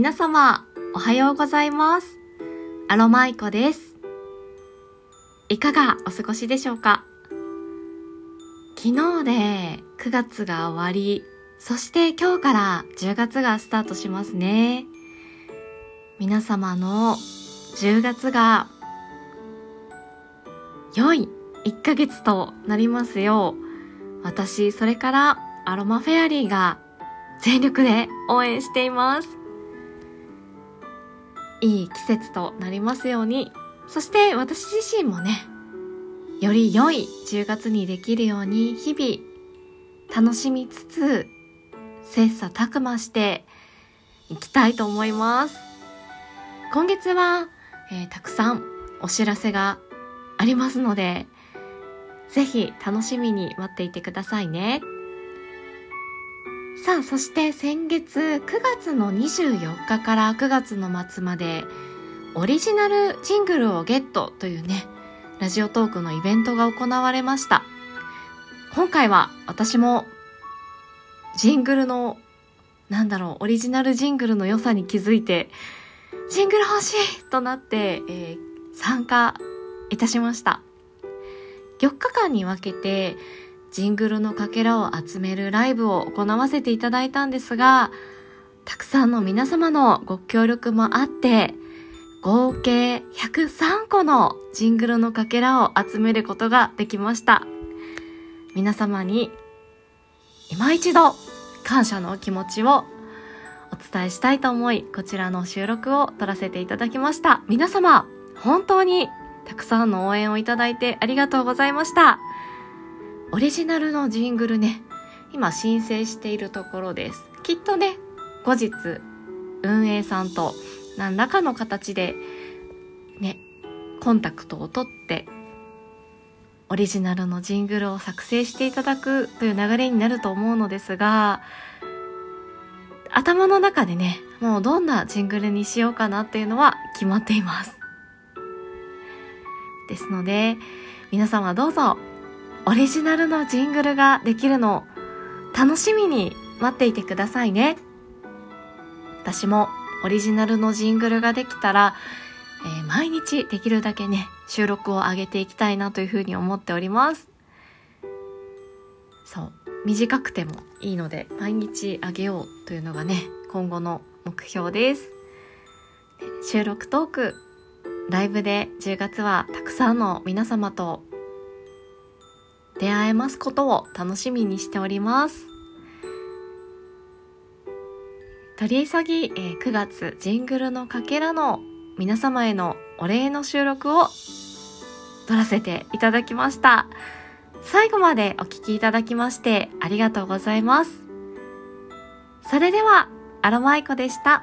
皆様、おはようございます。アロマイコです。いかがお過ごしでしょうか？昨日で9月が終わり、そして今日から10月がスタートしますね。皆様の10月が良い1ヶ月となりますよう、私、それからアロマフェアリーが全力で応援しています。いい季節となりますように、そして私自身もね、より良い10月にできるように日々楽しみつつ、切磋琢磨していきたいと思います。今月は、えーたくさんお知らせがありますので、ぜひ楽しみに待っていてくださいね。さあ、そして先月9月の24日から9月の末までオリジナルジングルをゲットというね、ラジオトークのイベントが行われました。今回は私もジングルの、なんだろう、オリジナルジングルの良さに気づいて、ジングル欲しいとなって、えー参加いたしました。4日間に分けて、ジングルのかけらを集めるライブを行わせていただいたんですが、たくさんの皆様のご協力もあって、合計103個のジングルのかけらを集めることができました。皆様に今一度感謝の気持ちをお伝えしたいと思い、こちらの収録を撮らせていただきました。皆様、本当にたくさんの応援をいただいてありがとうございました。オリジナルのジングルね、今申請しているところです。きっとね、後日、運営さんと何らかの形で、ね、コンタクトを取って、オリジナルのジングルを作成していただくという流れになると思うのですが、頭の中でね、もうどんなジングルにしようかなっていうのは決まっています。ですので、皆様どうぞ、オリジナルのジングルができるの楽しみに待っていてくださいね。私もオリジナルのジングルができたら、えー毎日できるだけね、収録を上げていきたいなというふうに思っております。そう。短くてもいいので、毎日あげようというのがね、今後の目標です。収録トーク、ライブで10月はたくさんの皆様と出会えますことを楽しみにしております。取り急ぎ、えー9月ジングルのかけらの皆様へのお礼の収録を撮らせていただきました。最後までお聞きいただきましてありがとうございます。それでは、アロマイコでした。